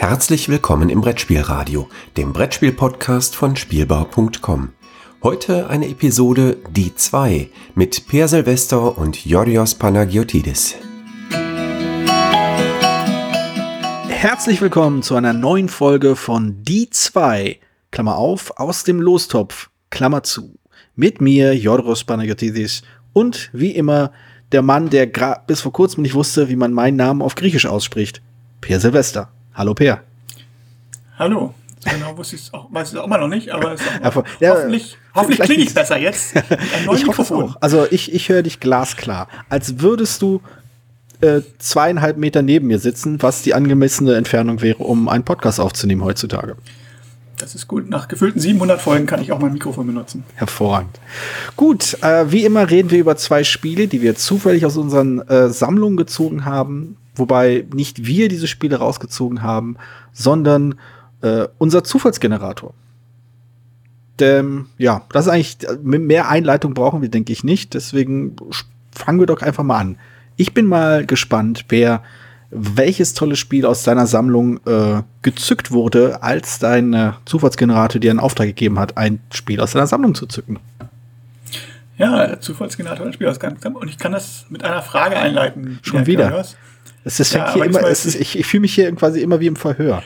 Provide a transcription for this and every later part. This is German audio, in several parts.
Herzlich willkommen im Brettspielradio, dem Brettspiel-Podcast von Spielbau.com. Heute eine Episode Die 2 mit Per Silvester und Yorios Panagiotidis. Herzlich willkommen zu einer neuen Folge von Die 2, Klammer auf, aus dem Lostopf, Klammer zu. Mit mir, Yorios Panagiotidis und wie immer der Mann, der bis vor kurzem nicht wusste, wie man meinen Namen auf Griechisch ausspricht, Per Silvester. Hallo Per. Hallo. Genau wusste ich es auch, weiß ich es auch immer noch nicht, aber es ja, hoffentlich, hoffentlich klinge ich besser jetzt. Ein neues Mikrofon. Also ich, ich höre dich glasklar. Als würdest du äh, zweieinhalb Meter neben mir sitzen, was die angemessene Entfernung wäre, um einen Podcast aufzunehmen heutzutage. Das ist gut. Nach gefüllten 700 Folgen kann ich auch mein Mikrofon benutzen. Hervorragend. Gut, äh, wie immer reden wir über zwei Spiele, die wir zufällig aus unseren äh, Sammlungen gezogen haben. Wobei nicht wir diese Spiele rausgezogen haben, sondern äh, unser Zufallsgenerator. Denn, ja, das ist eigentlich, mehr Einleitung brauchen wir, denke ich, nicht. Deswegen fangen wir doch einfach mal an. Ich bin mal gespannt, wer welches tolle Spiel aus deiner Sammlung äh, gezückt wurde, als dein äh, Zufallsgenerator dir einen Auftrag gegeben hat, ein Spiel aus deiner Sammlung zu zücken. Ja, Zufallsgenerator ein Spiel aus deiner Sammlung. Und ich kann das mit einer Frage einleiten. Schon wieder. Es ist, ja, hier immer, es ist, ich, ich fühle mich hier quasi immer wie im Verhör.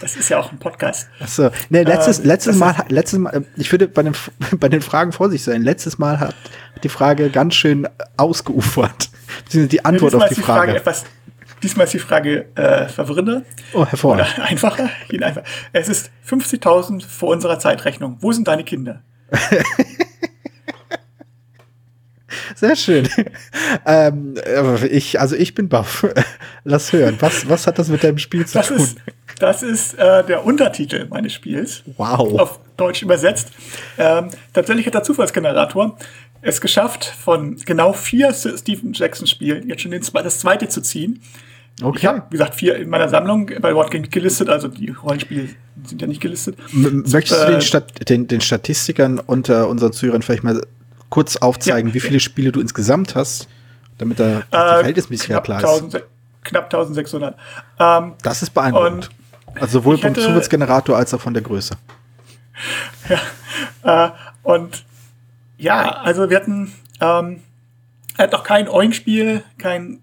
Das ist ja auch ein Podcast. Achso. Nee, letztes, ähm, letztes Mal, letztes Mal, ich würde bei den, bei den Fragen vorsichtig sein. Letztes Mal hat die Frage ganz schön ausgeufert. Die Antwort auf die Frage. Frage etwas, diesmal ist die Frage äh, verwirrender. Oh, hervorragend. Oder einfacher. Einfach. Es ist 50.000 vor unserer Zeitrechnung. Wo sind deine Kinder? Sehr schön. ähm, ich, also ich bin baff. Lass hören. Was, was hat das mit deinem Spiel zu das tun? Ist, das ist äh, der Untertitel meines Spiels. Wow. Auf Deutsch übersetzt. Ähm, tatsächlich hat der Zufallsgenerator es geschafft, von genau vier Stephen Jackson-Spielen jetzt schon den, das zweite zu ziehen. Okay. Ich habe, wie gesagt, vier in meiner Sammlung bei Wortgame gelistet, also die Rollenspiele sind ja nicht gelistet. M möchtest äh, du den, Stat den, den, Statistikern unter unseren Zuhörern vielleicht mal kurz aufzeigen, ja, wie viele Spiele du insgesamt hast, damit da äh, das Verhältnismäßig klar ist? knapp 1600. Ähm, das ist beeindruckend. Also sowohl vom Zufallsgenerator als auch von der Größe. Ja, äh, und ja, also wir hatten, ähm, hat auch kein Oink-Spiel, kein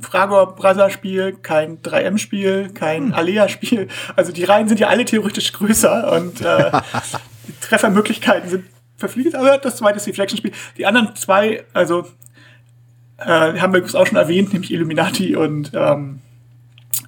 Fragor Brother Spiel, kein 3M-Spiel, kein hm. Alea-Spiel. Also die Reihen sind ja alle theoretisch größer und äh, die Treffermöglichkeiten sind verfliegt. Aber das zweite ist Reflection-Spiel. Die anderen zwei, also äh, haben wir auch schon erwähnt, nämlich Illuminati und ähm,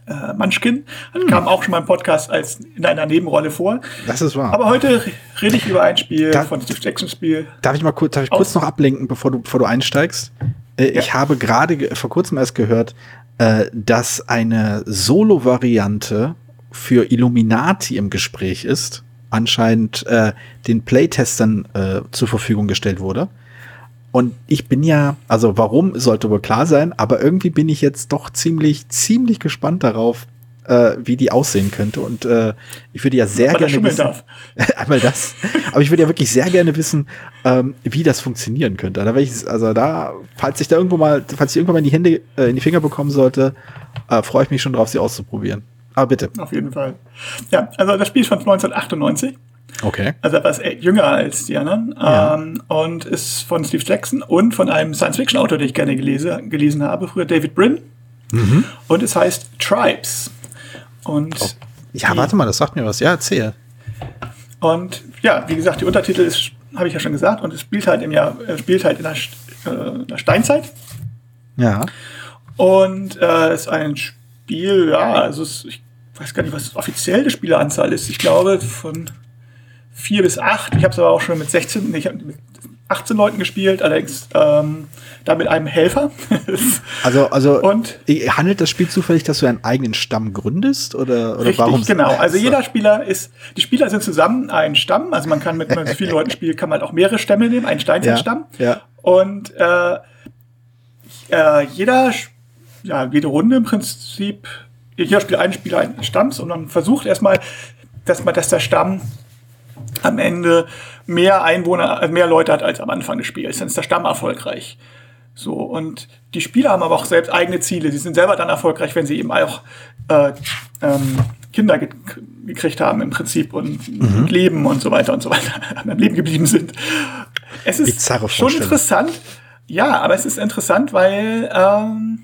äh, Munchkin. Hm. Kam auch schon mal im Podcast als in einer Nebenrolle vor. Das ist wahr. Aber heute rede ich über ein Spiel da, von Steve Jackson Spiel. Darf ich mal kurz, darf ich kurz noch ablenken, bevor du, bevor du einsteigst? Äh, ja. Ich habe gerade vor kurzem erst gehört, äh, dass eine Solo-Variante für Illuminati im Gespräch ist. Anscheinend äh, den Playtestern äh, zur Verfügung gestellt wurde. Und ich bin ja, also warum sollte wohl klar sein, aber irgendwie bin ich jetzt doch ziemlich, ziemlich gespannt darauf, äh, wie die aussehen könnte. Und äh, ich würde ja sehr gerne wissen. Einmal das. aber ich würde ja wirklich sehr gerne wissen, ähm, wie das funktionieren könnte. Da ich, also da, falls ich da irgendwo mal, falls ich irgendwann mal in die Hände, äh, in die Finger bekommen sollte, äh, freue ich mich schon drauf, sie auszuprobieren. Aber bitte. Auf jeden Fall. Ja, also das Spiel ist von 1998. Okay. Also etwas jünger als die anderen. Ja. Ähm, und ist von Steve Jackson und von einem Science-Fiction-Autor, den ich gerne gelesen, gelesen habe, früher David Brin. Mhm. Und es heißt Tribes. Und oh. Ja, warte mal, das sagt mir was. Ja, erzähl. Und ja, wie gesagt, die Untertitel ist, habe ich ja schon gesagt, und es spielt halt im Jahr, äh, spielt halt in der, äh, der Steinzeit. Ja. Und äh, ist ein Spiel, ja, also es, ich weiß gar nicht, was offiziell die Spieleranzahl ist. Ich glaube von vier bis acht. Ich habe es aber auch schon mit 16, ich habe mit 18 Leuten gespielt, allerdings ähm, da mit einem Helfer. also, also und handelt das Spiel zufällig, dass du einen eigenen Stamm gründest oder, oder richtig, warum? Genau, also jeder Spieler ist, die Spieler sind zusammen ein Stamm, also man kann mit so vielen Leuten spielt, kann man halt auch mehrere Stämme nehmen, einen Steinzeitstamm. Ja, ja. Und äh, äh, jeder, ja, jede Runde im Prinzip, jeder Spieler einen Spieler eines Stamms und man versucht erstmal, dass man, dass der Stamm am Ende mehr Einwohner, also mehr Leute hat als am Anfang des Spiels. Dann ist der Stamm erfolgreich. So, und die Spieler haben aber auch selbst eigene Ziele. Sie sind selber dann erfolgreich, wenn sie eben auch äh, ähm, Kinder ge gekriegt haben im Prinzip und mhm. leben und so weiter und so weiter, am Leben geblieben sind. Es ist schon interessant. Ja, aber es ist interessant, weil ähm,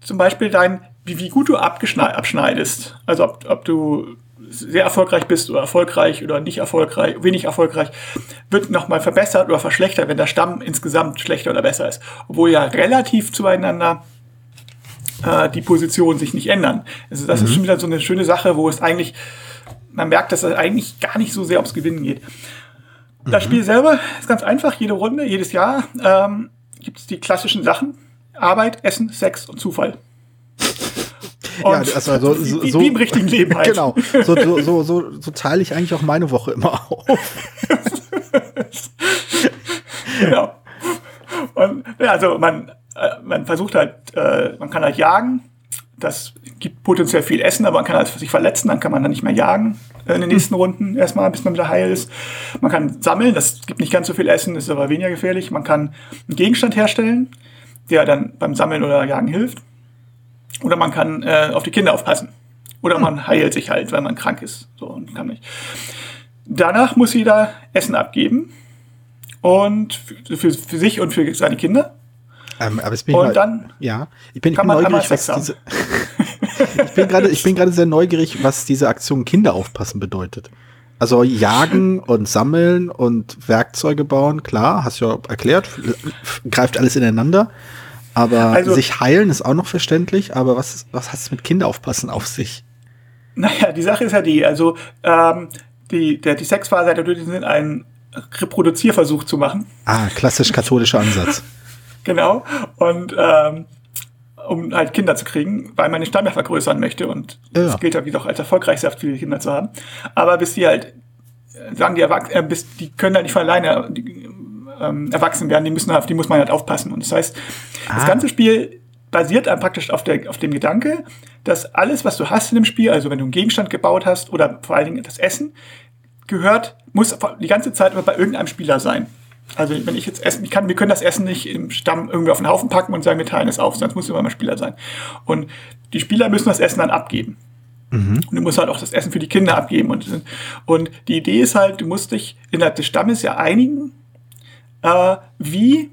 zum Beispiel dein, wie, wie gut du abschneidest. Also ob, ob du sehr erfolgreich bist oder erfolgreich oder nicht erfolgreich, wenig erfolgreich, wird nochmal verbessert oder verschlechtert, wenn der Stamm insgesamt schlechter oder besser ist. Obwohl ja relativ zueinander äh, die Positionen sich nicht ändern. Also das mhm. ist schon wieder so eine schöne Sache, wo es eigentlich, man merkt, dass es eigentlich gar nicht so sehr ums Gewinnen geht. Das mhm. Spiel selber ist ganz einfach, jede Runde, jedes Jahr ähm, gibt es die klassischen Sachen. Arbeit, Essen, Sex und Zufall. Und ja, also so, so, wie, wie, im richtigen Leben halt. Genau. So, so, so, so, so teile ich eigentlich auch meine Woche immer auf. genau. Und, ja, also man, äh, man versucht halt, äh, man kann halt jagen. Das gibt potenziell viel Essen, aber man kann halt sich verletzen, dann kann man dann nicht mehr jagen äh, in den nächsten hm. Runden erstmal, bis man wieder heil ist. Man kann sammeln, das gibt nicht ganz so viel Essen, ist aber weniger gefährlich. Man kann einen Gegenstand herstellen, der dann beim Sammeln oder Jagen hilft. Oder man kann äh, auf die Kinder aufpassen. Oder man heilt sich halt, weil man krank ist. So und kann nicht. Danach muss jeder Essen abgeben. Und für, für, für sich und für seine Kinder. Ähm, aber jetzt bin ich und mal, dann ja, ich bin, ich bin neugierig, was diese, ich bin gerade, ich bin gerade sehr neugierig, was diese Aktion Kinder aufpassen bedeutet. Also jagen und sammeln und Werkzeuge bauen, klar, hast du ja erklärt, greift alles ineinander. Aber also, sich heilen ist auch noch verständlich, aber was, was hat es mit Kinderaufpassen auf sich? Naja, die Sache ist ja die, also ähm, die, der, die Sexphase hat natürlich sind, einen Reproduzierversuch zu machen. Ah, klassisch katholischer Ansatz. genau. Und ähm, um halt Kinder zu kriegen, weil man den Stamm ja vergrößern möchte. Und ja. das gilt ja wie doch als erfolgreich, sehr viele Kinder zu haben. Aber bis die halt, sagen die Erwachsenen, äh, bis die können halt nicht von alleine, die, ähm, erwachsen werden, die müssen auf die muss man halt aufpassen. Und das heißt, ah. das ganze Spiel basiert dann praktisch auf, der, auf dem Gedanke, dass alles, was du hast in dem Spiel, also wenn du einen Gegenstand gebaut hast oder vor allen Dingen das Essen, gehört, muss die ganze Zeit immer bei irgendeinem Spieler sein. Also wenn ich jetzt essen, ich kann, wir können das Essen nicht im Stamm irgendwie auf den Haufen packen und sagen, wir teilen es auf, sonst muss immer mal Spieler sein. Und die Spieler müssen das Essen dann abgeben. Mhm. Und du musst halt auch das Essen für die Kinder abgeben. Und, und die Idee ist halt, du musst dich innerhalb des Stammes ja einigen, äh, wie,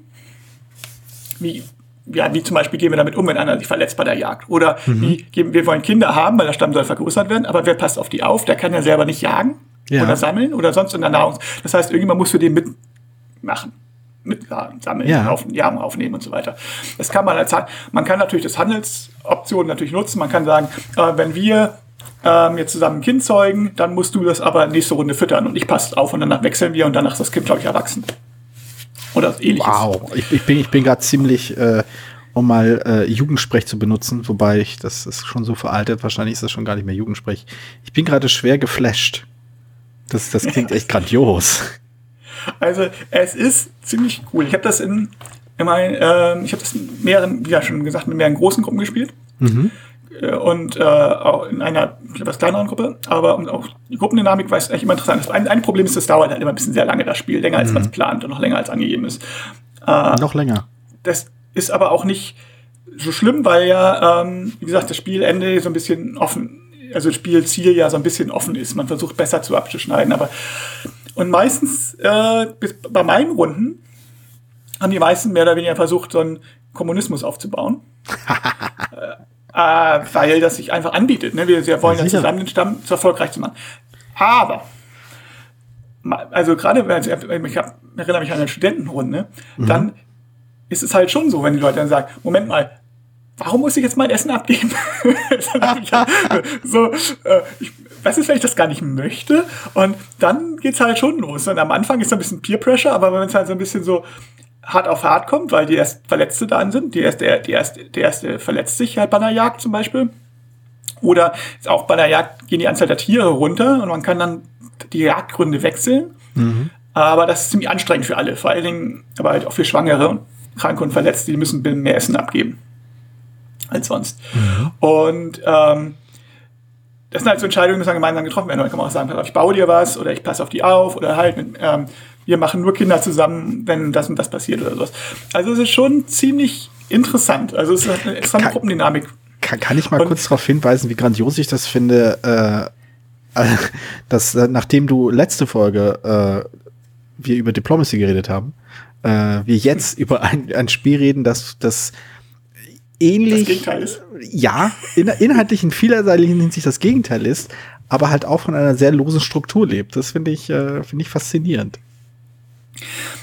wie, ja, wie zum Beispiel gehen wir damit um, wenn einer sich verletzt bei der Jagd. Oder mhm. wie geben, wir wollen Kinder haben, weil der Stamm soll vergrößert werden, aber wer passt auf die auf? Der kann ja selber nicht jagen ja. oder sammeln oder sonst in der Nahrung. Das heißt, irgendjemand muss für den mitmachen. Mit sammeln, ja. auf, Jagen aufnehmen und so weiter. Das kann man als man kann natürlich das Handelsoptionen natürlich nutzen. Man kann sagen, äh, wenn wir ähm, jetzt zusammen ein Kind zeugen, dann musst du das aber nächste Runde füttern und ich passe auf und danach wechseln wir und danach ist das Kind, glaube ich, erwachsen. Oder ähnliches. Wow, ich, ich bin, ich bin gerade ziemlich, äh, um mal äh, Jugendsprech zu benutzen, wobei ich, das ist schon so veraltet, wahrscheinlich ist das schon gar nicht mehr Jugendsprech. Ich bin gerade schwer geflasht. Das, das klingt echt grandios. Also es ist ziemlich cool. Ich habe das in, in mein, äh, ich habe das in mehreren, wie ja schon gesagt, mit mehreren großen Gruppen gespielt. Mhm. Äh, und äh, auch in einer etwas kleineren Gruppe. Aber und auch die Gruppendynamik war echt immer interessant. Ein, ein Problem ist, das dauert halt immer ein bisschen sehr lange, das Spiel. Länger als mhm. man es plant und noch länger als angegeben ist. Äh, noch länger. Das ist aber auch nicht so schlimm, weil ja, ähm, wie gesagt, das Spielende so ein bisschen offen, also das Spielziel ja so ein bisschen offen ist. Man versucht besser zu abzuschneiden, aber und meistens äh, bei meinen Runden haben die meisten mehr oder weniger versucht, so einen Kommunismus aufzubauen. äh, weil das sich einfach anbietet. Ne? Wir, wir wollen ja zusammen den Stamm erfolgreich zu machen. Aber, also gerade, wenn ich hab, erinnere mich an eine Studentenrunde, mhm. dann ist es halt schon so, wenn die Leute dann sagen, Moment mal, warum muss ich jetzt mein Essen abgeben? so, äh, ich weiß jetzt, wenn ich das gar nicht möchte. Und dann geht's halt schon los. Und am Anfang ist so ein bisschen Peer Pressure, aber wenn es halt so ein bisschen so, hart auf hart kommt, weil die erst Verletzte da sind. Die erste, die erste, der erste verletzt sich halt bei einer Jagd zum Beispiel. Oder auch bei einer Jagd gehen die Anzahl der Tiere runter und man kann dann die Jagdgründe wechseln. Mhm. Aber das ist ziemlich anstrengend für alle, vor allen Dingen aber halt auch für Schwangere und Kranke und Verletzte, die müssen mehr Essen abgeben als sonst. Mhm. Und ähm, das sind halt so Entscheidungen, die müssen dann gemeinsam getroffen werden. Dann kann man auch sagen, ich baue dir was oder ich passe auf die auf oder halt mit, ähm, wir machen nur Kinder zusammen, wenn das und das passiert oder sowas. Also es ist schon ziemlich interessant. Also es ist eine extra Gruppendynamik. Kann, kann ich mal und, kurz darauf hinweisen, wie grandios ich das finde, äh, dass äh, nachdem du letzte Folge äh, wir über Diplomacy geredet haben, äh, wir jetzt über ein, ein Spiel reden, das, das ähnlich. Das Gegenteil ist. Ja, in, inhaltlich in vielerlei Hinsicht das Gegenteil ist, aber halt auch von einer sehr losen Struktur lebt. Das finde ich, äh, finde ich faszinierend.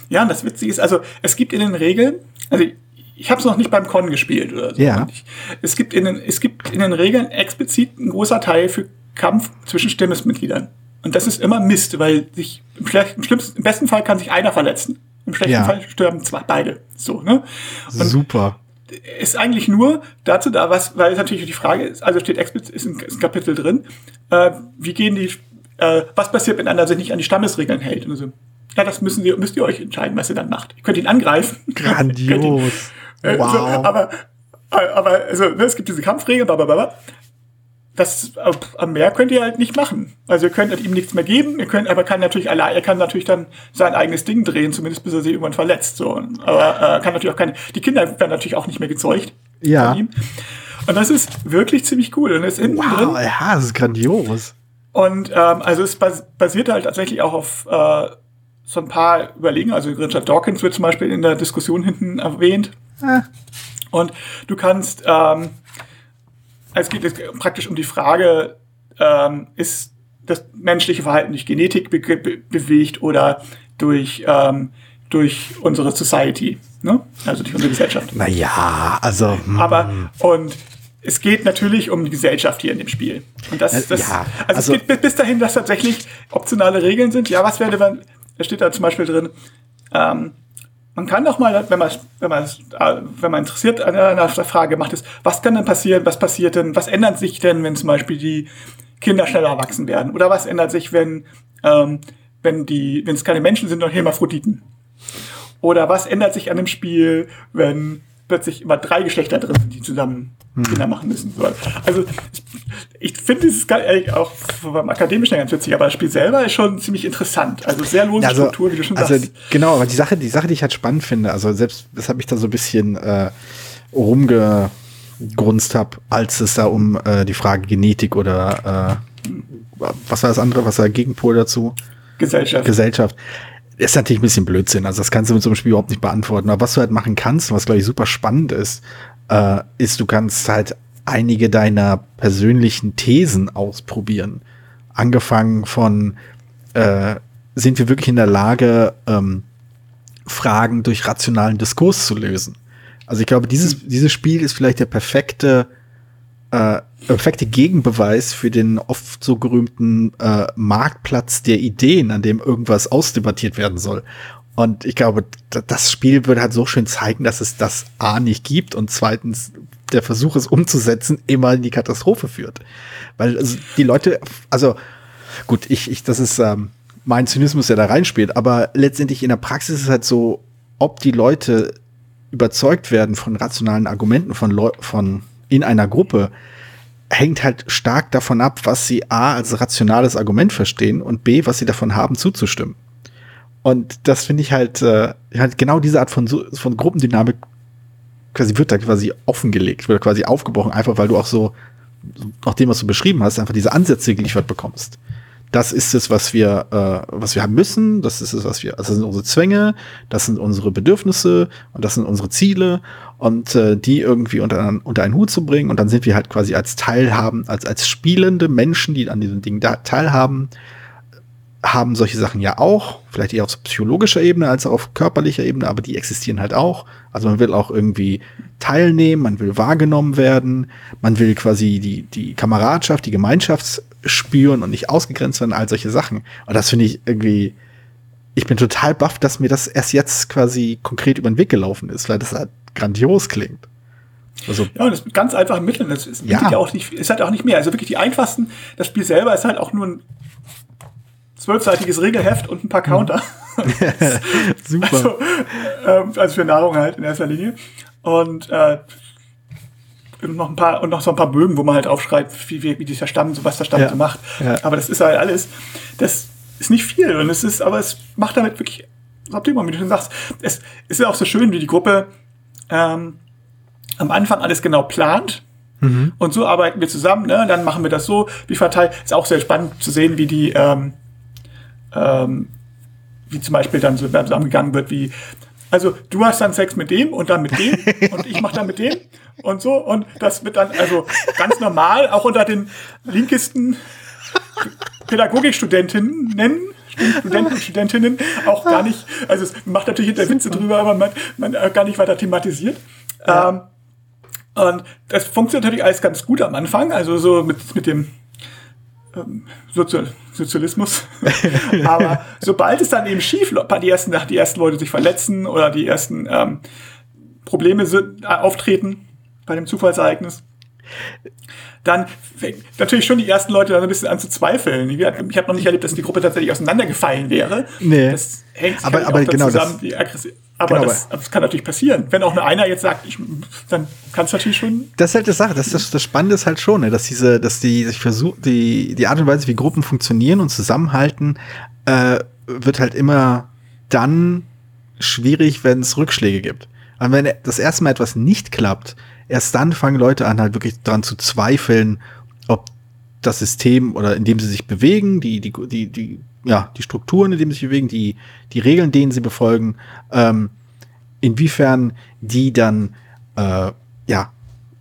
Ja, und das Witzige ist, also es gibt in den Regeln, also ich, ich habe es noch nicht beim Con gespielt oder so. Ja. Ich, es, gibt in den, es gibt in den Regeln explizit ein großer Teil für Kampf zwischen Stimmesmitgliedern. Und das ist immer Mist, weil sich im, im, schlimmsten, im besten Fall kann sich einer verletzen. Im schlechten ja. Fall sterben zwei, beide. So, ne? Und Super. Ist eigentlich nur dazu da, was, weil es natürlich die Frage ist, also steht explizit, ist ein, ist ein Kapitel drin, äh, wie gehen die, äh, was passiert, wenn einer sich nicht an die Stammesregeln hält? Und so. Ja, das müssen Sie, müsst ihr euch entscheiden, was ihr dann macht. Ihr könnt ihn angreifen. Grandios. ihn, äh, wow. So, aber, aber, also, ne, es gibt diese Kampfregeln, blablabla das am Meer könnt ihr halt nicht machen. Also ihr könnt ihm nichts mehr geben, ihr könnt, aber kann natürlich allein, er kann natürlich dann sein eigenes Ding drehen, zumindest bis er sich irgendwann verletzt. So. Aber äh, kann natürlich auch keine. Die Kinder werden natürlich auch nicht mehr gezeugt ja. von ihm. Und das ist wirklich ziemlich cool. Und ist wow, drin. Ja, das ist grandios. Und ähm, also es basiert halt tatsächlich auch auf äh, so ein paar Überlegungen. Also Richard Dawkins wird zum Beispiel in der Diskussion hinten erwähnt. Ah. Und du kannst ähm, es geht jetzt praktisch um die Frage, ähm, ist das menschliche Verhalten durch Genetik be be bewegt oder durch, ähm, durch unsere Society, ne? also durch unsere Gesellschaft. Naja, also. Hm. Aber, und es geht natürlich um die Gesellschaft hier in dem Spiel. Und das, das ja, also, also, es geht bis dahin, dass tatsächlich optionale Regeln sind. Ja, was wäre, wenn, da steht da zum Beispiel drin, ähm, man kann doch mal, wenn man, wenn man, wenn man interessiert an einer Frage macht, ist, was kann denn passieren, was passiert denn, was ändert sich denn, wenn zum Beispiel die Kinder schneller erwachsen werden? Oder was ändert sich, wenn, ähm, wenn die, wenn es keine Menschen sind, sondern Hermaphroditen? Oder was ändert sich an dem Spiel, wenn plötzlich immer drei Geschlechter drin sind, die zusammen hm. Kinder machen müssen. Also ich finde dieses auch beim Akademischen ganz witzig, aber das Spiel selber ist schon ziemlich interessant. Also sehr lose also, Struktur, wie du schon also, sagst. Genau, aber die Sache, die Sache, die ich halt spannend finde, also selbst, das habe ich da so ein bisschen äh, rumgegrunzt habe, als es da um äh, die Frage Genetik oder äh, was war das andere, was war der Gegenpol dazu? Gesellschaft. Gesellschaft ist natürlich ein bisschen Blödsinn. Also das kannst du mit so einem Spiel überhaupt nicht beantworten. Aber was du halt machen kannst, was glaube ich super spannend ist, äh, ist, du kannst halt einige deiner persönlichen Thesen ausprobieren. Angefangen von, äh, sind wir wirklich in der Lage, ähm, Fragen durch rationalen Diskurs zu lösen? Also ich glaube, dieses, dieses Spiel ist vielleicht der perfekte äh, perfekte Gegenbeweis für den oft so gerühmten äh, Marktplatz der Ideen, an dem irgendwas ausdebattiert werden soll. Und ich glaube, das Spiel würde halt so schön zeigen, dass es das A nicht gibt und zweitens der Versuch, es umzusetzen, immer in die Katastrophe führt. Weil also, die Leute, also gut, ich, ich, das ist ähm, mein Zynismus, der da reinspielt, aber letztendlich in der Praxis ist es halt so, ob die Leute überzeugt werden von rationalen Argumenten von, Leu von in einer Gruppe hängt halt stark davon ab, was sie A als rationales Argument verstehen und B, was sie davon haben, zuzustimmen. Und das finde ich halt, äh, halt genau diese Art von, von Gruppendynamik quasi wird da quasi offengelegt, wird quasi aufgebrochen, einfach weil du auch so, nach dem, was du beschrieben hast, einfach diese Ansätze geliefert bekommst das ist es, was wir, äh, was wir haben müssen, das ist es, was wir, also das sind unsere Zwänge, das sind unsere Bedürfnisse und das sind unsere Ziele. Und äh, die irgendwie unter, unter einen Hut zu bringen. Und dann sind wir halt quasi als Teilhaben, als, als spielende Menschen, die an diesem Ding da teilhaben, haben solche Sachen ja auch, vielleicht eher auf psychologischer Ebene als auf körperlicher Ebene, aber die existieren halt auch. Also man will auch irgendwie teilnehmen, man will wahrgenommen werden, man will quasi die, die Kameradschaft, die Gemeinschaft spüren und nicht ausgegrenzt werden, all solche Sachen. Und das finde ich irgendwie, ich bin total baff, dass mir das erst jetzt quasi konkret über den Weg gelaufen ist, weil das halt grandios klingt. Also, ja, und das mit ganz einfachen Mitteln, das ist, ja. ja auch nicht, ist halt auch nicht mehr. Also wirklich die einfachsten, das Spiel selber ist halt auch nur ein zwölfseitiges Regelheft und ein paar Counter. Super. Also, ähm, also, für Nahrung halt in erster Linie. Und äh, noch ein paar und noch so ein paar Bögen, wo man halt aufschreibt, wie, wie, wie dieser Stamm, so was der Stamm Ja. so macht. Ja. Aber das ist halt alles. Das ist nicht viel und es ist, aber es macht damit wirklich optimal, wie du schon sagst. Es, ist auch so schön, wie die Gruppe ähm, am Anfang alles genau plant. Und so arbeiten wir zusammen, ne? Dann machen wir das so, wie verteilt. Ist auch sehr spannend zu sehen, wie die, ähm, ähm, wie zum Beispiel dann so zusammengegangen wird, wie, also du hast dann Sex mit dem und dann mit dem und ich mach dann mit dem und so und das wird dann also ganz normal, auch unter den linkesten Pädagogikstudentinnen nennen. Studenten und Studentinnen auch gar nicht, also es macht natürlich hinter Witze drüber, aber man, man gar nicht weiter thematisiert. Ähm, und das funktioniert natürlich alles ganz gut am Anfang, also so mit, mit dem ähm, Sozial Sozialismus. Aber sobald es dann eben schief läuft, die ersten, die ersten Leute sich verletzen oder die ersten ähm, Probleme sind, äh, auftreten bei dem Zufallsereignis, dann fängt natürlich schon die ersten Leute dann ein bisschen an zu zweifeln. Ich habe noch nicht erlebt, dass die Gruppe tatsächlich auseinandergefallen wäre. Nee. Das hängt Aber- aber genau zusammen, das- die Aggressi- aber genau, das, das kann natürlich passieren. Wenn auch nur einer jetzt sagt, ich, dann kann es natürlich schon Das ist halt die Sache. Das, das, das Spannende ist halt schon, ne, dass diese, dass die sich versuchen, die, die Art und Weise, wie Gruppen funktionieren und zusammenhalten, äh, wird halt immer dann schwierig, wenn es Rückschläge gibt. Aber wenn das erste Mal etwas nicht klappt, erst dann fangen Leute an, halt wirklich dran zu zweifeln, ob das System oder in dem sie sich bewegen, die, die, die, die, ja, die Strukturen, in denen sie sich bewegen, die, die Regeln, denen sie befolgen, ähm, inwiefern die dann äh, ja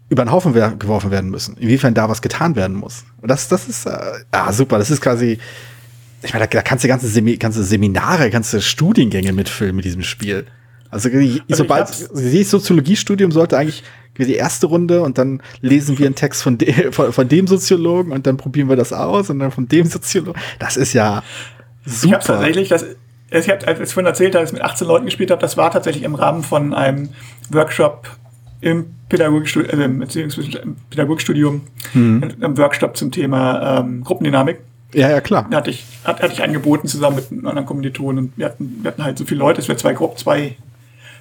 über den Haufen wer geworfen werden müssen, inwiefern da was getan werden muss. Und das, das ist äh, ah, super, das ist quasi, ich meine, da, da kannst du ganze, Semi ganze Seminare, ganze Studiengänge mitfüllen mit diesem Spiel. Also, Also sobald ich dieses Soziologiestudium sollte eigentlich die erste Runde und dann lesen wir einen Text von, de von, von dem Soziologen und dann probieren wir das aus und dann von dem Soziologen. Das ist ja Ich habe super. tatsächlich, das, ich habe, als ich vorhin erzählt habe, dass ich mit 18 Leuten gespielt habe, das war tatsächlich im Rahmen von einem Workshop im Pädagogikstudium, also im Pädagogikstudium, einem Workshop zum Thema ähm, Gruppendynamik. ja, ja, klar. Da hatte ich, hat, hatte ich angeboten zusammen mit einem anderen Kommilitonen und wir hatten, wir hatten halt so viele Leute, dass wir zwei Gruppen, zwei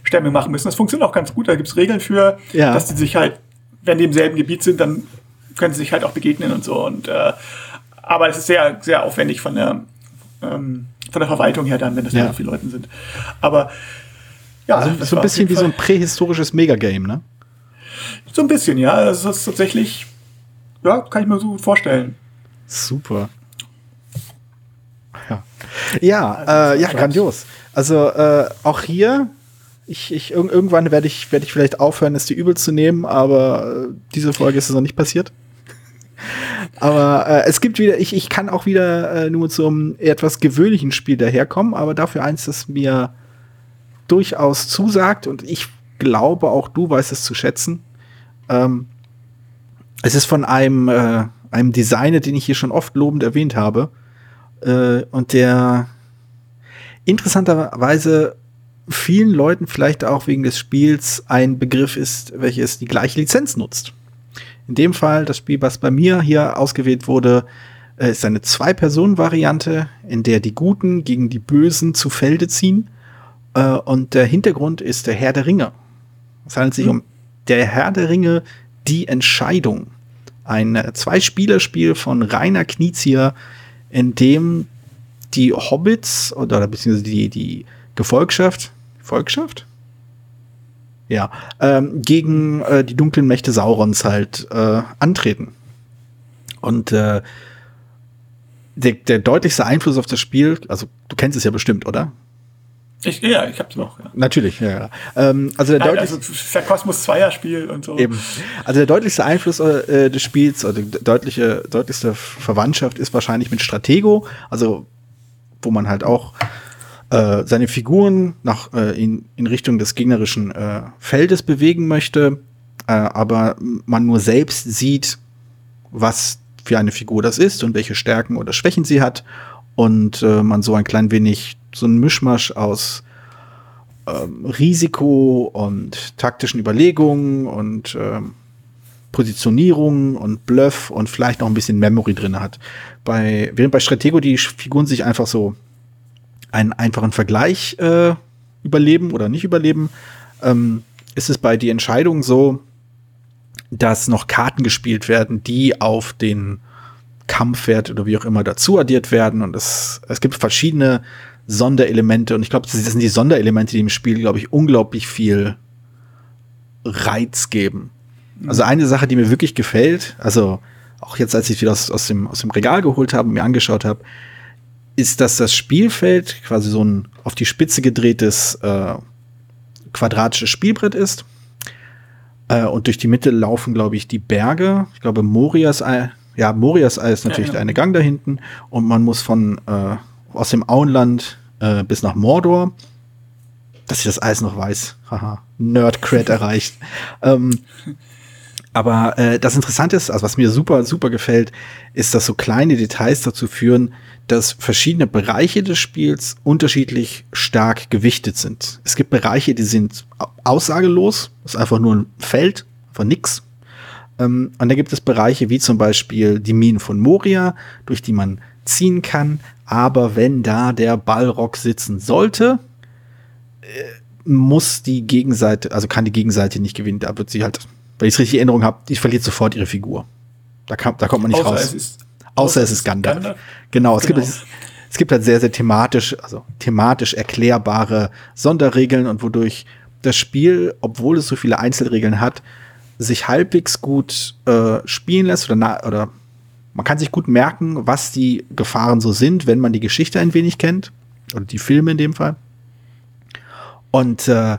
Stämme machen müssen. Das funktioniert auch ganz gut, da gibt es Regeln für, Ja. dass die sich halt, wenn die im selben Gebiet sind, dann können sie sich halt auch begegnen und so. Und äh, aber es ist sehr, sehr aufwendig von der ähm, von der Verwaltung her dann, wenn das Ja. so viele Leute sind. Aber ja, Also, so ein bisschen wie so ein Fall- prähistorisches Megagame, ne? so ein bisschen, ja. Das ist tatsächlich, ja, kann ich mir so gut vorstellen. Super. Ja, ja, Also, äh, ja grandios. Also äh, auch hier, ich, ich, irg irgendwann werde ich, werde ich vielleicht aufhören, es dir übel zu nehmen, aber äh, diese Folge ist es noch nicht passiert. aber äh, es gibt wieder, ich, ich kann auch wieder äh, nur zum etwas gewöhnlichen Spiel daherkommen, aber dafür eins, das mir durchaus zusagt und ich glaube auch du weißt es zu schätzen. Ähm, es ist von einem, äh, einem Designer, den ich hier schon oft lobend erwähnt habe. Äh, und der interessanterweise vielen Leuten vielleicht auch wegen des Spiels ein Begriff ist, welches die gleiche Lizenz nutzt. In dem Fall, das Spiel, was bei mir hier ausgewählt wurde, äh, ist eine Zwei-Personen-Variante, in der die Guten gegen die Bösen zu Felde ziehen. Äh, und der Hintergrund ist der Herr der Ringe. Es handelt sich um der Herr der Ringe, die Entscheidung. Ein äh, Zwei-Spieler-Spiel von Rainer Knizia, in dem die Hobbits oder, oder beziehungsweise die, die Gefolgschaft, Volkschaft? Ja, ähm, gegen äh, die dunklen Mächte Saurons halt äh, antreten. Und äh, der, der deutlichste Einfluss auf das Spiel, also du kennst es ja bestimmt, oder? Ich, ja, ich hab's noch. Ja. Natürlich, ja. ja. Ähm, also der Nein, deutlich, also ja Kosmos 2er Spiel und so. Eben. Also der deutlichste Einfluss äh, des Spiels oder die deutliche, deutlichste Verwandtschaft ist wahrscheinlich mit Stratego, also wo man halt auch äh, seine Figuren nach äh, in, in Richtung des gegnerischen äh, Feldes bewegen möchte, äh, aber man nur selbst sieht, was für eine Figur das ist und welche Stärken oder Schwächen sie hat und äh, man so ein klein wenig so ein Mischmasch aus ähm, Risiko und taktischen Überlegungen und ähm, Positionierung und Bluff und vielleicht noch ein bisschen Memory drin hat. Bei, während bei Stratego die Figuren sich einfach so einen einfachen Vergleich äh, überleben oder nicht überleben, ähm, ist es bei die Entscheidung so, dass noch Karten gespielt werden, die auf den Kampfwert oder wie auch immer dazu addiert werden. Und es, es gibt verschiedene Sonderelemente. Und ich glaube, das sind die Sonderelemente, die im Spiel, glaube ich, unglaublich viel Reiz geben. Also eine Sache, die mir wirklich gefällt, also auch jetzt, als ich wieder aus, aus, dem, aus dem Regal geholt habe und mir angeschaut habe, ist, dass das Spielfeld quasi so ein auf die Spitze gedrehtes äh, quadratisches Spielbrett ist. Äh, und durch die Mitte laufen, glaube ich, die Berge. Ich glaube, Morias Ei, ja, Morias ist natürlich ja, ja. der eine Gang da hinten. Und man muss von äh, aus dem Auenland äh, bis nach Mordor. Dass ich das Eis noch weiß. Haha. Nerd-Cred erreicht. Ähm, aber äh, das Interessante ist, also was mir super, super gefällt, ist, dass so kleine Details dazu führen, dass verschiedene Bereiche des Spiels unterschiedlich stark gewichtet sind. Es gibt Bereiche, die sind aussagelos, ist einfach nur ein Feld, von nix. Ähm, und da gibt es Bereiche wie zum Beispiel die Minen von Moria, durch die man ziehen kann. Aber wenn da der Ballrock sitzen sollte, äh, muss die Gegenseite, also kann die Gegenseite nicht gewinnen. Da wird sie halt, wenn ich es richtig in Erinnerung habe, die verliert sofort ihre Figur. Da, kann, da kommt man nicht Außer raus. Es ist, Außer es ist Gandalf. Gandalf. Genau, es genau. gibt es gibt halt sehr, sehr thematisch, also thematisch erklärbare Sonderregeln und wodurch das Spiel, obwohl es so viele Einzelregeln hat, sich halbwegs gut äh, spielen lässt oder, na, oder man kann sich gut merken, was die Gefahren so sind, wenn man die Geschichte ein wenig kennt. Oder die Filme in dem Fall. Und äh,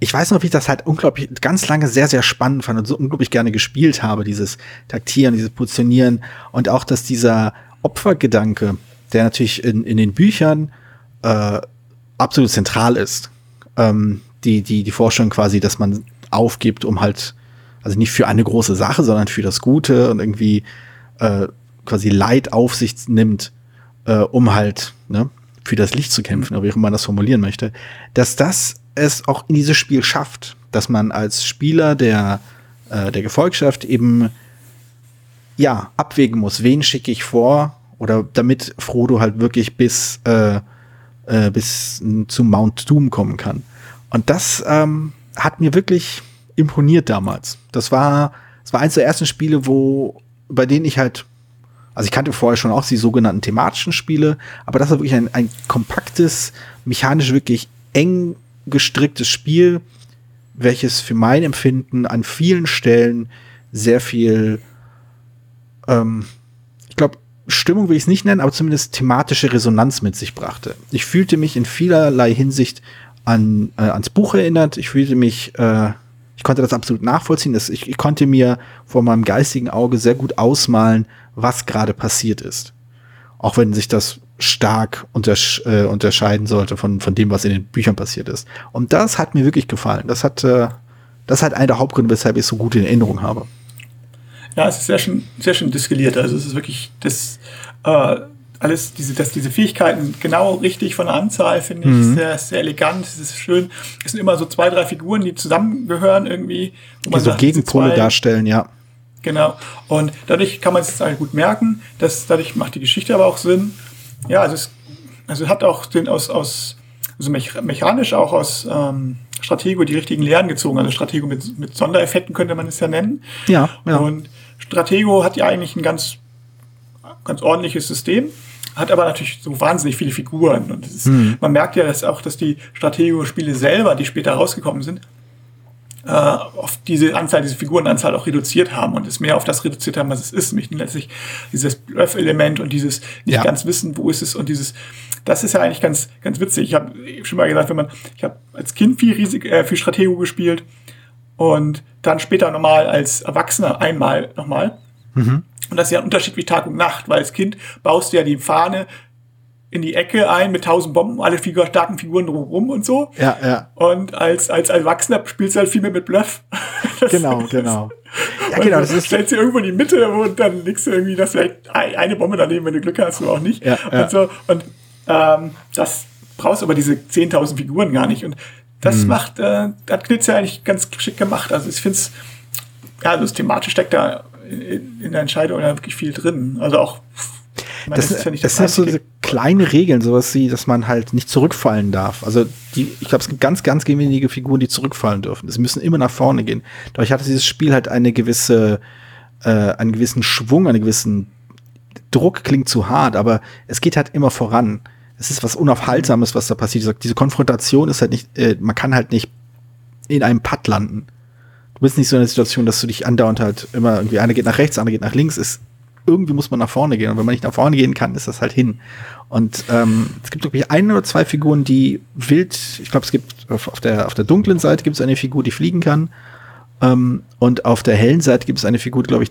ich weiß noch, wie ich das halt unglaublich ganz lange sehr, sehr spannend fand und so unglaublich gerne gespielt habe, dieses Taktieren, dieses Positionieren und auch, dass dieser Opfergedanke, der natürlich in, in den Büchern äh, absolut zentral ist, ähm, die, die, die Vorstellung quasi, dass man aufgibt, um halt, also nicht für eine große Sache, sondern für das Gute und irgendwie äh, quasi Leid auf sich nimmt, äh, um halt ne, für das Licht zu kämpfen, oder wie auch immer man das formulieren möchte, dass das es auch in dieses Spiel schafft, dass man als Spieler der, äh, der Gefolgschaft eben ja abwägen muss, wen schicke ich vor oder damit Frodo halt wirklich bis äh, äh, bis zu Mount Doom kommen kann. Und das ähm, hat mir wirklich imponiert damals. Das war, das war eins der ersten Spiele, wo bei denen ich halt also ich kannte vorher schon auch die sogenannten thematischen Spiele, aber das war wirklich ein, ein kompaktes, mechanisch wirklich eng gestricktes Spiel, welches für mein Empfinden an vielen Stellen sehr viel, ähm, ich glaube, Stimmung will ich es nicht nennen, aber zumindest thematische Resonanz mit sich brachte. Ich fühlte mich in vielerlei Hinsicht an, äh, ans Buch erinnert. Ich fühlte mich, äh, ich konnte das absolut nachvollziehen. Das, ich, ich konnte mir vor meinem geistigen Auge sehr gut ausmalen, was gerade passiert ist. Auch wenn sich das stark untersch äh, unterscheiden sollte von, von dem, was in den Büchern passiert ist. Und das hat mir wirklich gefallen. Das hat, äh, das hat einer der Hauptgründe, weshalb ich es so gut in Erinnerung habe. Ja, es ist sehr schön, sehr schön distilliert. Also es ist wirklich das äh, alles, diese, dass diese Fähigkeiten genau richtig von der Anzahl, finde ich, mhm. sehr, sehr elegant. Es ist schön. Es sind immer so zwei, drei Figuren, die zusammengehören irgendwie. Wo die so sagt, Gegenpole darstellen, ja. Genau. Und dadurch kann man es halt gut merken. Dass, dadurch macht die Geschichte aber auch Sinn. Ja, also es also hat auch den aus, aus also mechanisch auch aus ähm, Stratego die richtigen Lehren gezogen. Also Stratego mit, mit Sondereffekten könnte man es ja nennen. Ja, ja. Und Stratego hat ja eigentlich ein ganz, ganz ordentliches System, hat aber natürlich so wahnsinnig viele Figuren. Und ist, mhm. man merkt ja dass auch, dass die Stratego-Spiele selber, die später rausgekommen sind, äh, auf diese Anzahl, diese Figurenanzahl auch reduziert haben und es mehr auf das reduziert haben, was es ist, nämlich letztlich dieses Bluff-Element und dieses nicht ja. ganz wissen, wo ist es und dieses, das ist ja eigentlich ganz, ganz witzig. Ich habe schon mal gesagt, wenn man, ich habe als Kind viel Risik, äh, viel Stratego gespielt und dann später nochmal als Erwachsener einmal nochmal. Mhm. Und das ist ja ein Unterschied wie Tag und Nacht, weil als Kind baust du ja die Fahne in die Ecke ein mit tausend Bomben, alle Figur, starken Figuren drumherum und so. Ja, ja. Und als, als Erwachsener spielst du halt viel mehr mit Bluff. Das genau, genau. Ja, genau. Das ist stellst du irgendwo in die Mitte und dann legst du irgendwie das vielleicht eine Bombe daneben, wenn du Glück hast, oder auch nicht. Ja, ja. Und so. Und ähm, das brauchst aber diese 10.000 Figuren gar nicht. Und das hm. macht, äh, hat Knitz ja eigentlich ganz geschickt gemacht. Also ich finde es, ja, also das thematisch steckt da in, in der Entscheidung wirklich viel drin. Also auch meine, das, das, ja das sind so diese kleine Regeln, sowas wie, dass man halt nicht zurückfallen darf. Also die, ich glaube, es gibt ganz, ganz wenige Figuren, die zurückfallen dürfen. Es müssen immer nach vorne gehen. Dadurch hat dieses Spiel halt eine gewisse, äh, einen gewissen Schwung, einen gewissen Druck klingt zu hart, aber es geht halt immer voran. Es ist was Unaufhaltsames, was da passiert. Diese Konfrontation ist halt nicht, äh, man kann halt nicht in einem Putt landen. Du bist nicht so in der Situation, dass du dich andauernd halt immer irgendwie, einer geht nach rechts, einer geht nach links, ist irgendwie muss man nach vorne gehen. Und wenn man nicht nach vorne gehen kann, ist das halt hin. Und ähm, es gibt wirklich ein oder zwei Figuren, die wild, ich glaube, es gibt auf der, auf der dunklen Seite gibt es eine Figur, die fliegen kann. Ähm, und auf der hellen Seite gibt es eine Figur, die, glaube ich,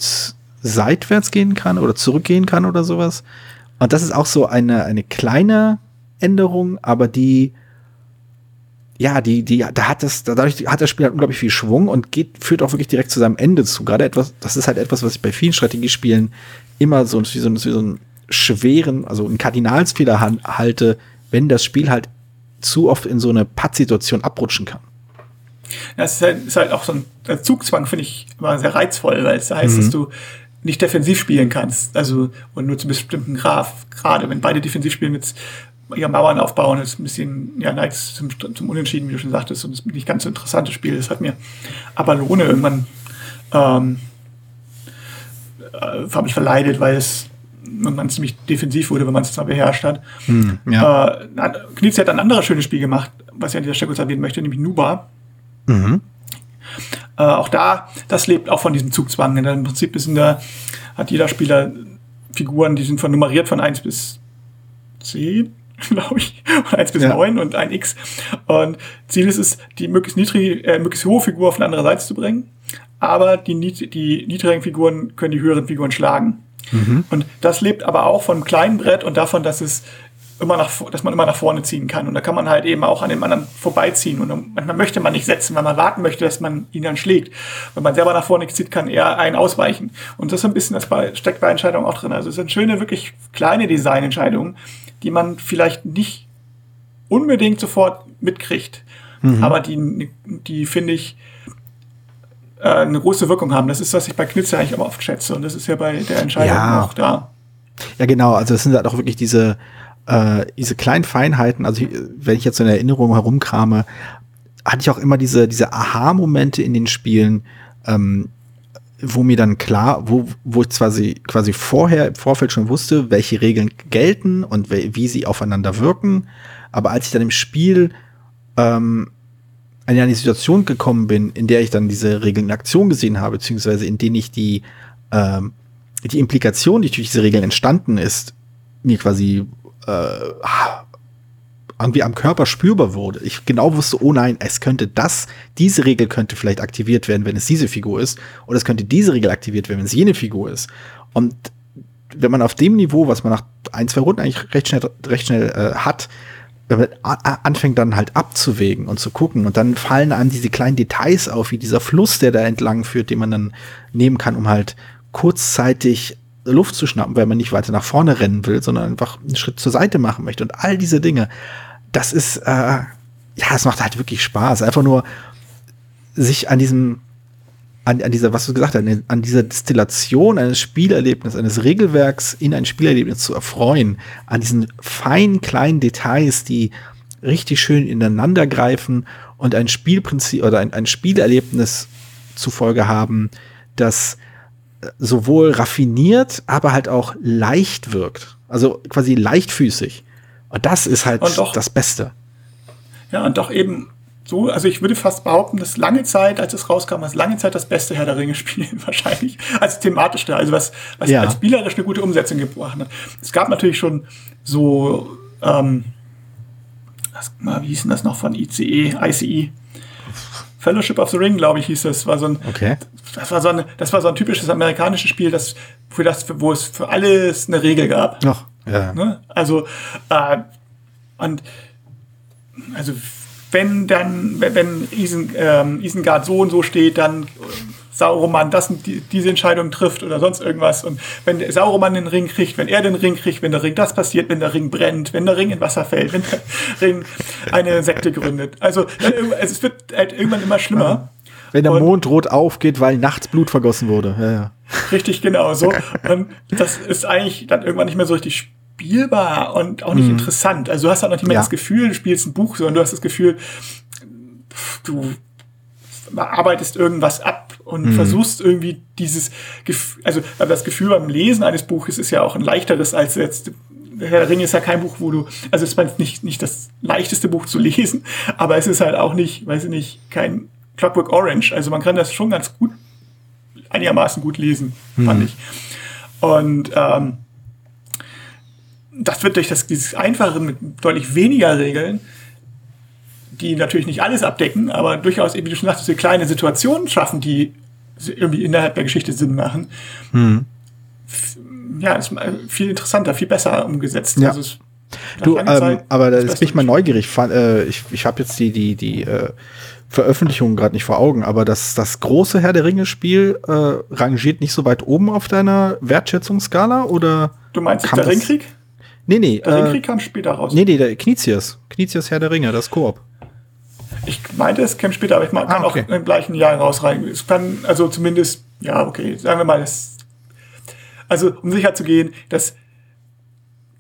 seitwärts gehen kann oder zurückgehen kann oder sowas. Und das ist auch so eine, eine kleine Änderung, aber die, ja, die, die, da hat das, dadurch hat das Spiel halt unglaublich viel Schwung und geht, führt auch wirklich direkt zu seinem Ende zu. Gerade etwas, das ist halt etwas, was ich bei vielen Strategiespielen immer so, wie so, wie so einen schweren, also einen Kardinalsfehler halte, wenn das Spiel halt zu oft in so eine Pattsituation abrutschen kann. Das ist halt, ist halt auch so ein Zugzwang, finde ich immer sehr reizvoll, weil es heißt, mhm. dass du nicht defensiv spielen kannst. Also, und nur zu bestimmten Graf. Gerade wenn beide defensiv spielen mit ihre Mauern aufbauen, ist ein bisschen, ja, neigt zum, zum Unentschieden, wie du schon sagtest, und das ist nicht ganz so interessantes Spiel. Das hat mir Abalone irgendwann, ähm, äh, habe ich verleidet, weil es irgendwann ziemlich defensiv wurde, wenn man es zwar beherrscht hat. Hm, ja. äh, Knizia hat ein anderes schönes Spiel gemacht, was ich an dieser Stelle kurz erwähnen möchte, nämlich Nuba. Mhm. Äh, auch da, das lebt auch von diesem Zugzwang. Denn Im Prinzip ist in der, hat jeder Spieler Figuren, die sind von nummeriert von 1 bis 10, glaube ich, 1 bis ja. 9 und ein X. Und Ziel ist es, die möglichst niedrige, äh, möglichst hohe Figur auf eine andere Seite zu bringen. Aber die, die niedrigen Figuren können die höheren Figuren schlagen. Mhm. Und das lebt aber auch von einem kleinen Brett und davon, dass es immer nach, dass man immer nach vorne ziehen kann. Und da kann man halt eben auch an dem anderen vorbeiziehen. Und manchmal möchte man nicht setzen, weil man warten möchte, dass man ihn dann schlägt. Wenn man selber nach vorne zieht, kann er einen ausweichen. Und das ist ein bisschen, das steckt bei Entscheidungen auch drin. Also es sind schöne, wirklich kleine Designentscheidungen, die man vielleicht nicht unbedingt sofort mitkriegt. Mhm. Aber die, die finde ich, äh, eine große Wirkung haben. Das ist, was ich bei Knitze eigentlich immer oft schätze. Und das ist ja bei der Entscheidung ja. auch da. Ja, genau. Also es sind halt auch wirklich diese, äh, diese kleinen Feinheiten, also wenn ich jetzt so in Erinnerung herumkrame, hatte ich auch immer diese, diese Aha-Momente in den Spielen, ähm, wo mir dann klar, wo, wo ich quasi, quasi vorher im Vorfeld schon wusste, welche Regeln gelten und wie sie aufeinander wirken. Aber als ich dann im Spiel ähm, in eine Situation gekommen bin, in der ich dann diese Regeln in Aktion gesehen habe, beziehungsweise in denen ich die, ähm, die Implikation, die durch diese Regeln entstanden ist, mir quasi äh, irgendwie am Körper spürbar wurde. Ich genau wusste, oh nein, es könnte das, diese Regel könnte vielleicht aktiviert werden, wenn es diese Figur ist, oder es könnte diese Regel aktiviert werden, wenn es jene Figur ist. Und wenn man auf dem Niveau, was man nach ein, zwei Runden eigentlich recht schnell, recht schnell äh, hat, anfängt dann halt abzuwägen und zu gucken und dann fallen einem diese kleinen Details auf, wie dieser Fluss, der da entlang führt, den man dann nehmen kann, um halt kurzzeitig Luft zu schnappen, weil man nicht weiter nach vorne rennen will, sondern einfach einen Schritt zur Seite machen möchte. Und all diese Dinge, das ist, äh, ja, es macht halt wirklich Spaß. Einfach nur sich an diesem, an, an dieser, was du gesagt hast, an dieser Destillation eines Spielerlebnisses, eines Regelwerks in ein Spielerlebnis zu erfreuen, an diesen feinen kleinen Details, die richtig schön ineinander greifen und ein Spielprinzip oder ein, ein Spielerlebnis zufolge haben, das sowohl raffiniert, aber halt auch leicht wirkt. Also quasi leichtfüßig. Und das ist halt doch, das Beste. Ja, und doch eben so, also ich würde fast behaupten, dass lange Zeit, als es rauskam, was lange Zeit das beste Herr der Ringe Spiel wahrscheinlich, als thematisch da, also was, was ja. als spielerisch eine gute Umsetzung gebracht hat. Es gab natürlich schon so, ähm, was, wie hieß denn das noch von ICE, ICE? Fellowship of the Ring, glaube ich, hieß das. War so ein, okay. das, war so ein, das war so ein typisches amerikanisches Spiel, das, für das, wo es für alles eine Regel gab. Ach, ja. Ne? Also, äh, und, also, wenn dann, wenn Isen, ähm, Isengard so und so steht, dann Sauroman das, die, diese Entscheidung trifft oder sonst irgendwas. Und wenn Sauroman den Ring kriegt, wenn er den Ring kriegt, wenn der Ring das passiert, wenn der Ring brennt, wenn der Ring in Wasser fällt, wenn der Ring eine Sekte gründet. Also es wird halt irgendwann immer schlimmer. Wenn der und, Mond rot aufgeht, weil nachts Blut vergossen wurde. Ja, ja. Richtig, genau so. Und das ist eigentlich dann irgendwann nicht mehr so richtig spielbar und auch nicht mhm. interessant. Also du hast auch nicht mehr ja. das Gefühl, du spielst ein Buch, sondern du hast das Gefühl, du arbeitest irgendwas ab und mhm. versuchst irgendwie dieses Gefühl, also das Gefühl beim Lesen eines Buches ist ja auch ein leichteres als jetzt Herr der Ringe ist ja kein Buch, wo du, also es ist nicht, nicht das leichteste Buch zu lesen, aber es ist halt auch nicht, weiß ich nicht, kein Clockwork Orange. Also man kann das schon ganz gut, einigermaßen gut lesen, mhm. fand ich. Und ähm, das wird durch das, dieses Einfache mit deutlich weniger Regeln, die natürlich nicht alles abdecken, aber durchaus, wie du schon sagtest, kleine Situationen schaffen, die irgendwie innerhalb der Geschichte Sinn machen. Mhm. Ja, ist viel interessanter, viel besser umgesetzt. Ja. Also du, ähm, aber da ist mich mal neugierig. Äh, ich ich habe jetzt die, die, die äh, Veröffentlichungen gerade nicht vor Augen, aber das, das große Herr der Ringe-Spiel äh, rangiert nicht so weit oben auf deiner Wertschätzungsskala oder? Du meinst der Ringkrieg? Nee, nee. Der äh, Ringkrieg kam später raus. Nee, nee, der Knizius. Knizius Herr der Ringe, das Koop. Ich meinte, es käme später, aber ich kann ah, okay. auch im gleichen Jahr rausrein. Es kann, also zumindest, ja, okay, sagen wir mal, das, also um sicher zu gehen, dass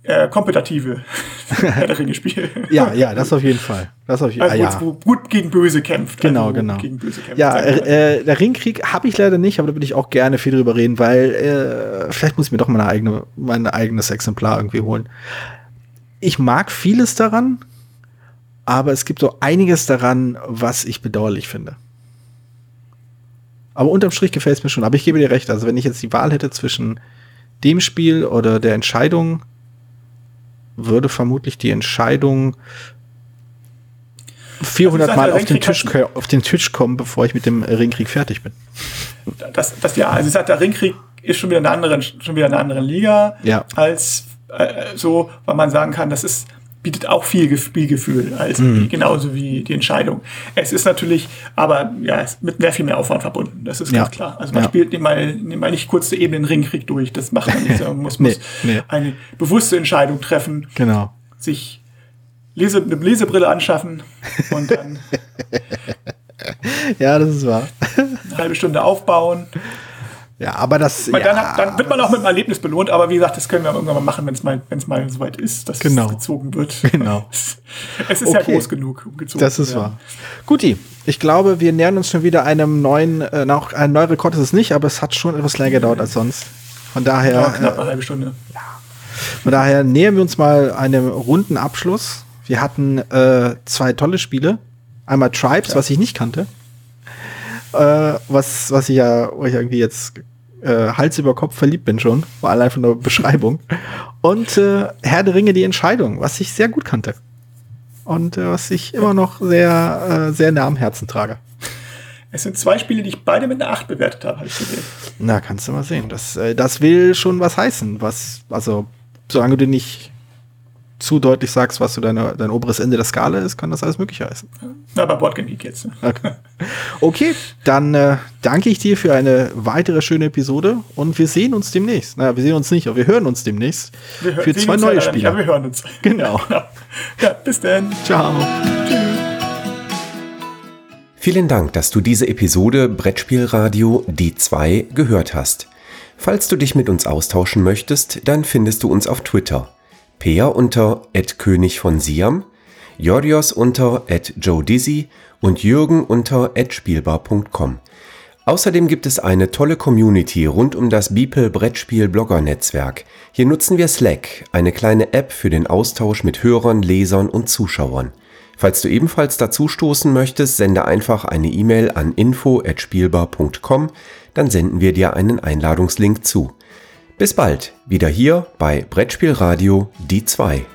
äh, kompetitive Herr der Ringe-Spiel. ja, ja, das auf jeden Fall. Das auf jeden also, ah, ja. wo gut gegen Böse kämpft. Genau, also, genau. Kämpft, ja, äh, der Ringkrieg habe ich leider nicht, aber da würde ich auch gerne viel drüber reden, weil äh, vielleicht muss ich mir doch meine eigene, mein eigenes Exemplar irgendwie holen. Ich mag vieles daran, aber es gibt so einiges daran, was ich bedauerlich finde. Aber unterm Strich gefällt es mir schon. Aber ich gebe dir recht. Also wenn ich jetzt die Wahl hätte zwischen dem Spiel oder der Entscheidung, würde vermutlich die Entscheidung 400 Mal auf den, Tisch, auf den Tisch kommen, bevor ich mit dem Ringkrieg fertig bin. Das, das ja, also ich sag, der Ringkrieg ist schon wieder eine andere, schon wieder eine andere Liga ja. als äh, so, weil man sagen kann, das ist bietet auch viel Spielgefühl, als mhm. genauso wie die Entscheidung. Es ist natürlich, aber ja, mit sehr viel mehr Aufwand verbunden. Das ist ja. ganz klar. Also man ja. spielt mal, mal nicht kurz eben den Ringkrieg durch. Das macht man nicht. Man muss, nee, muss nee. eine bewusste Entscheidung treffen. Genau. Sich Lese, eine Lesebrille anschaffen und dann. ja, das ist wahr. Eine halbe Stunde aufbauen. Ja, aber das. Ja, dann, dann, wird man auch mit einem Erlebnis belohnt, aber wie gesagt, das können wir irgendwann mal machen, wenn es mal, wenn's mal soweit ist, dass genau. es gezogen wird. Genau. es ist okay. ja groß genug, um gezogen Das ist wahr. Guti, ich glaube, wir nähern uns schon wieder einem neuen, äh, noch ein neuer Rekord ist es nicht, aber es hat schon etwas länger gedauert als sonst. Von daher. Ja, knapp eine äh, halbe Stunde. Ja. Von daher nähern wir uns mal einem runden Abschluss. Wir hatten äh, zwei tolle Spiele. Einmal Tribes, ja. was ich nicht kannte. Äh, was, was ich ja, wo ich irgendwie jetzt äh, Hals über Kopf verliebt bin schon, war allein von der Beschreibung. Und äh, Herr der Ringe, die Entscheidung, was ich sehr gut kannte. Und äh, was ich immer noch sehr, äh, sehr nah am Herzen trage. Es sind zwei Spiele, die ich beide mit einer 8 bewertet habe, habe ich gesehen. Na, kannst du mal sehen. Das, äh, das will schon was heißen. Was, also, solange du nicht zu deutlich sagst, was so deine, dein oberes Ende der Skala ist, kann das alles Mögliche heißen. Na, bei Boardgame Geek jetzt. Ne? Okay. okay, dann äh, danke ich dir für eine weitere schöne Episode und wir sehen uns demnächst. Naja, wir sehen uns nicht, aber wir hören uns demnächst wir für zwei neue Spiele. Ja, wir hören uns. Genau. Ja, ja bis dann. Ciao. Tschüss. Vielen Dank, dass du diese Episode Brettspielradio D2 gehört hast. Falls du dich mit uns austauschen möchtest, dann findest du uns auf Twitter Peer unter König von Siam, Jorios unter Joe Dizzy und Jürgen unter spielbar.com. Außerdem gibt es eine tolle Community rund um das Beeple Brettspiel Blogger Netzwerk. Hier nutzen wir Slack, eine kleine App für den Austausch mit Hörern, Lesern und Zuschauern. Falls du ebenfalls dazu stoßen möchtest, sende einfach eine E-Mail an info@spielbar.com, dann senden wir dir einen Einladungslink zu. Bis bald, wieder hier bei Brettspielradio die 2.